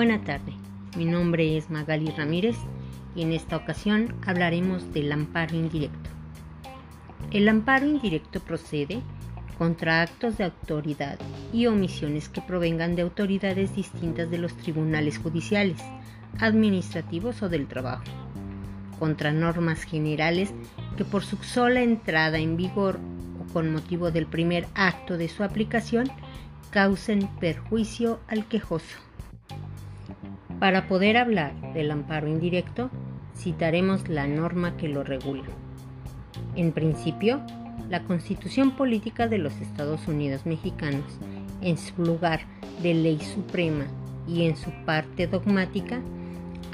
Buena tarde, mi nombre es Magali Ramírez y en esta ocasión hablaremos del amparo indirecto. El amparo indirecto procede contra actos de autoridad y omisiones que provengan de autoridades distintas de los tribunales judiciales, administrativos o del trabajo, contra normas generales que por su sola entrada en vigor o con motivo del primer acto de su aplicación causen perjuicio al quejoso. Para poder hablar del amparo indirecto, citaremos la norma que lo regula. En principio, la Constitución Política de los Estados Unidos Mexicanos, en su lugar de ley suprema y en su parte dogmática,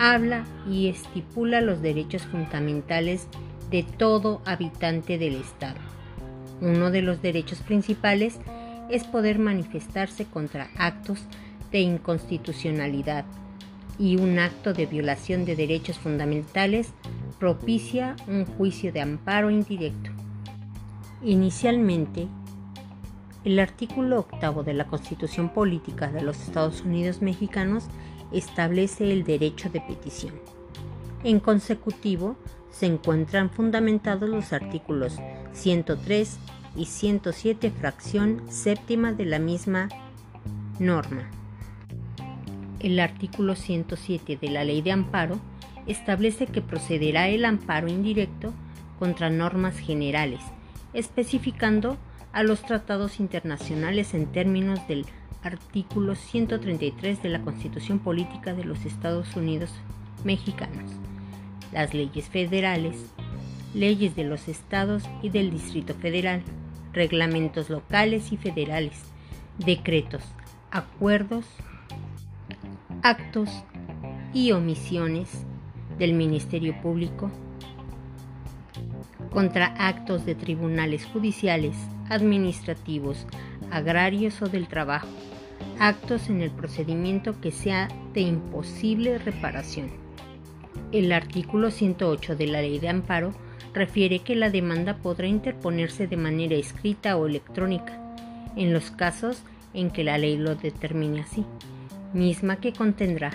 habla y estipula los derechos fundamentales de todo habitante del Estado. Uno de los derechos principales es poder manifestarse contra actos de inconstitucionalidad y un acto de violación de derechos fundamentales propicia un juicio de amparo indirecto. Inicialmente, el artículo octavo de la Constitución Política de los Estados Unidos Mexicanos establece el derecho de petición. En consecutivo, se encuentran fundamentados los artículos 103 y 107 fracción séptima de la misma norma. El artículo 107 de la Ley de Amparo establece que procederá el amparo indirecto contra normas generales, especificando a los tratados internacionales en términos del artículo 133 de la Constitución Política de los Estados Unidos Mexicanos, las leyes federales, leyes de los estados y del Distrito Federal, reglamentos locales y federales, decretos, acuerdos, actos y omisiones del Ministerio Público contra actos de tribunales judiciales, administrativos, agrarios o del trabajo, actos en el procedimiento que sea de imposible reparación. El artículo 108 de la Ley de Amparo refiere que la demanda podrá interponerse de manera escrita o electrónica, en los casos en que la ley lo determine así, misma que contendrá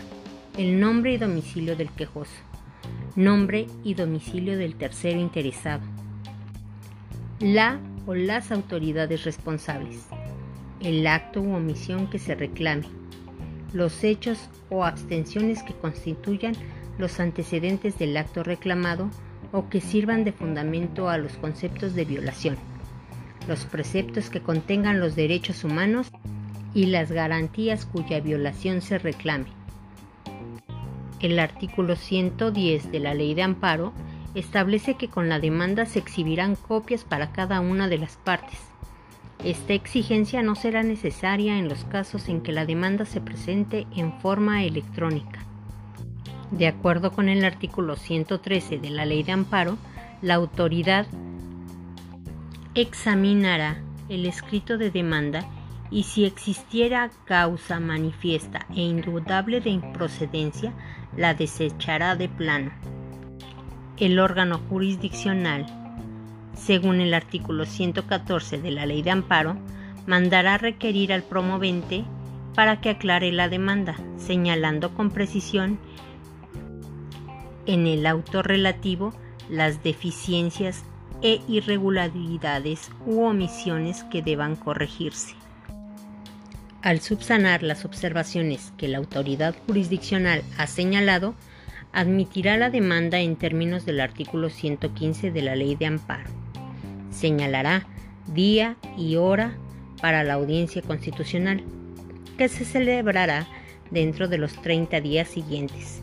el nombre y domicilio del quejoso, nombre y domicilio del tercero interesado, la o las autoridades responsables, el acto u omisión que se reclame, los hechos o abstenciones que constituyan los antecedentes del acto reclamado o que sirvan de fundamento a los conceptos de violación, los preceptos que contengan los derechos humanos y las garantías cuya violación se reclame. El artículo 110 de la Ley de Amparo establece que con la demanda se exhibirán copias para cada una de las partes. Esta exigencia no será necesaria en los casos en que la demanda se presente en forma electrónica. De acuerdo con el artículo 113 de la Ley de Amparo, la autoridad examinará el escrito de demanda y si existiera causa manifiesta e indudable de improcedencia, la desechará de plano. El órgano jurisdiccional, según el artículo 114 de la Ley de Amparo, mandará requerir al promovente para que aclare la demanda, señalando con precisión en el auto relativo las deficiencias e irregularidades u omisiones que deban corregirse. Al subsanar las observaciones que la autoridad jurisdiccional ha señalado, admitirá la demanda en términos del artículo 115 de la Ley de Amparo. Señalará día y hora para la audiencia constitucional, que se celebrará dentro de los 30 días siguientes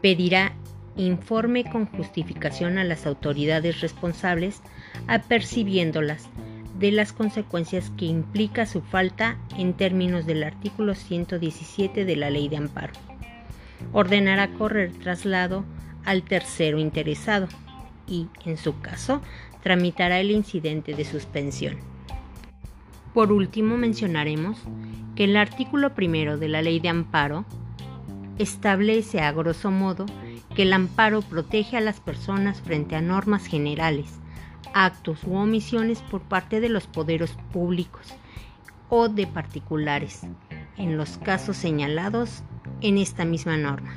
pedirá informe con justificación a las autoridades responsables, apercibiéndolas de las consecuencias que implica su falta en términos del artículo 117 de la Ley de Amparo. Ordenará correr traslado al tercero interesado y, en su caso, tramitará el incidente de suspensión. Por último, mencionaremos que el artículo primero de la Ley de Amparo establece a grosso modo que el amparo protege a las personas frente a normas generales, actos u omisiones por parte de los poderes públicos o de particulares, en los casos señalados en esta misma norma.